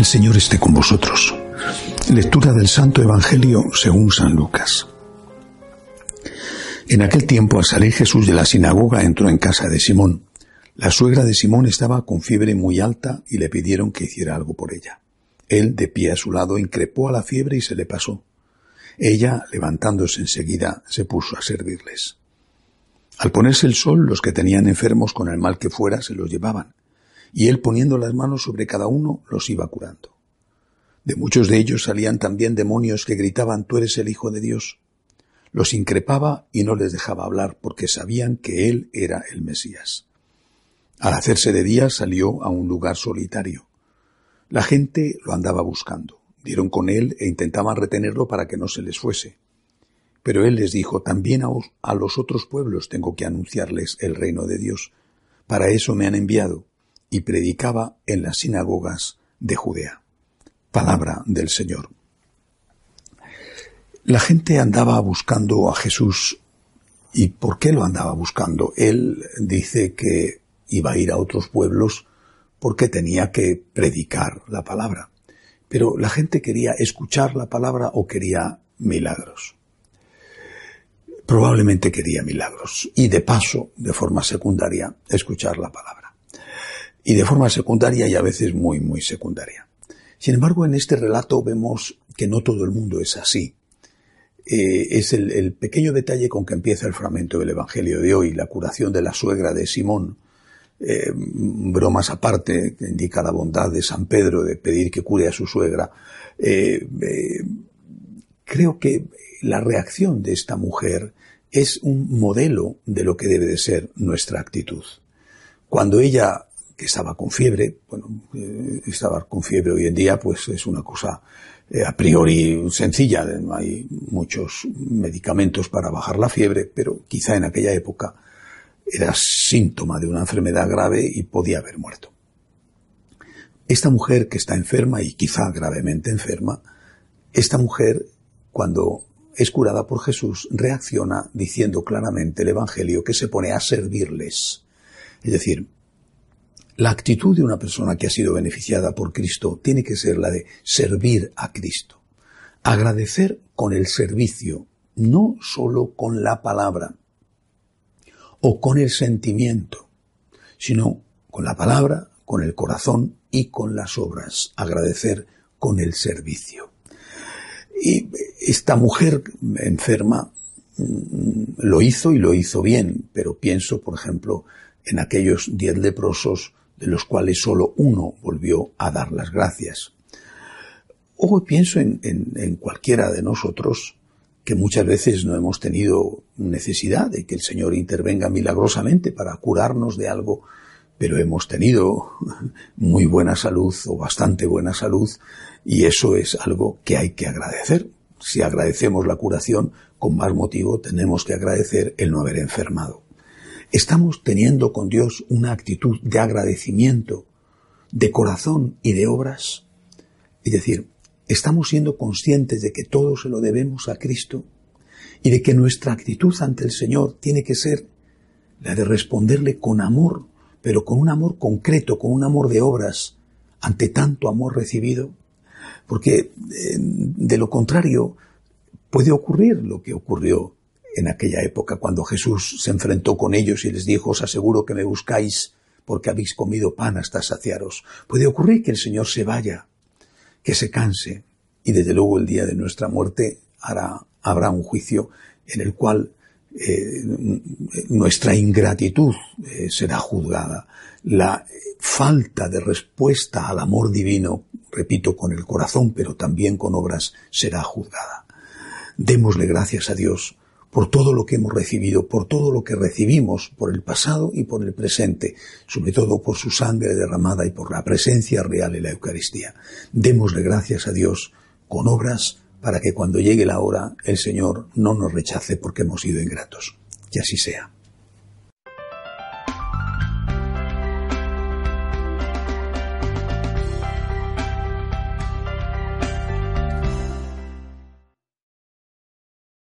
El Señor esté con vosotros. Lectura del Santo Evangelio según San Lucas. En aquel tiempo, al salir Jesús de la sinagoga, entró en casa de Simón. La suegra de Simón estaba con fiebre muy alta y le pidieron que hiciera algo por ella. Él, de pie a su lado, increpó a la fiebre y se le pasó. Ella, levantándose enseguida, se puso a servirles. Al ponerse el sol, los que tenían enfermos con el mal que fuera se los llevaban, y él poniendo las manos sobre cada uno los iba curando. De muchos de ellos salían también demonios que gritaban Tú eres el Hijo de Dios. Los increpaba y no les dejaba hablar porque sabían que él era el Mesías. Al hacerse de día salió a un lugar solitario. La gente lo andaba buscando. Dieron con él e intentaban retenerlo para que no se les fuese. Pero él les dijo, también a, los otros pueblos tengo que anunciarles el reino de Dios. Para eso me han enviado. Y predicaba en las sinagogas de Judea. Palabra del Señor. La gente andaba buscando a Jesús. ¿Y por qué lo andaba buscando? Él dice que iba a ir a otros pueblos porque tenía que predicar la palabra. Pero la gente quería escuchar la palabra o quería milagros probablemente quería milagros y de paso, de forma secundaria, escuchar la palabra. Y de forma secundaria y a veces muy, muy secundaria. Sin embargo, en este relato vemos que no todo el mundo es así. Eh, es el, pequeño detalle con que empieza el fragmento del Evangelio de hoy, la curación de la suegra de Simón. Eh, bromas aparte, indica la bondad de San Pedro de pedir que cure a su suegra. Eh, creo que la reacción de esta mujer es un modelo de lo que debe de ser nuestra actitud. Cuando ella, estaba con fiebre, bueno, eh, estaba con fiebre hoy en día, pues es una cosa eh, a priori sencilla, no hay muchos medicamentos para bajar la fiebre, pero quizá en aquella época era síntoma de una enfermedad grave y podía haber muerto. Esta mujer que está enferma y quizá gravemente enferma, esta mujer cuando es curada por Jesús, reacciona diciendo claramente el Evangelio que se pone a servirles. Es decir, la actitud de una persona que ha sido beneficiada por Cristo tiene que ser la de servir a Cristo. Agradecer con el servicio, no solo con la palabra o con el sentimiento, sino con la palabra, con el corazón y con las obras. Agradecer con el servicio. Y esta mujer enferma mm, lo hizo y lo hizo bien, pero pienso, por ejemplo, en aquellos diez leprosos de los cuales solo uno volvió a dar las gracias. O pienso en, en, cualquiera de nosotros que muchas veces no hemos tenido necesidad de que el Señor intervenga milagrosamente para curarnos de algo, pero hemos tenido muy buena salud o bastante buena salud y eso es algo que hay que agradecer. Si agradecemos la curación, con más motivo tenemos que agradecer el no haber enfermado. Estamos teniendo con Dios una actitud de agradecimiento, de corazón y de obras. Es decir, estamos siendo conscientes de que todo se lo debemos a Cristo y de que nuestra actitud ante el Señor tiene que ser la de responderle con amor, pero con un amor concreto, con un amor de obras, ante tanto amor recibido porque eh, de lo contrario puede ocurrir lo que ocurrió en aquella época cuando Jesús se enfrentó con ellos y les dijo, os aseguro que me buscáis porque habéis comido pan hasta saciaros. Puede ocurrir que el Señor se vaya, que se canse y desde luego el día de nuestra muerte habrá un juicio en el cual eh, nuestra ingratitud eh, será juzgada. La falta de respuesta al amor divino repito, con el corazón, pero también con obras, será juzgada. Démosle gracias a Dios por todo lo que hemos recibido, por todo lo que recibimos, por el pasado y por el presente, sobre todo por su sangre derramada y por la presencia real en la Eucaristía. Démosle gracias a Dios con obras para que cuando llegue la hora el Señor no nos rechace porque hemos sido ingratos. Que así sea.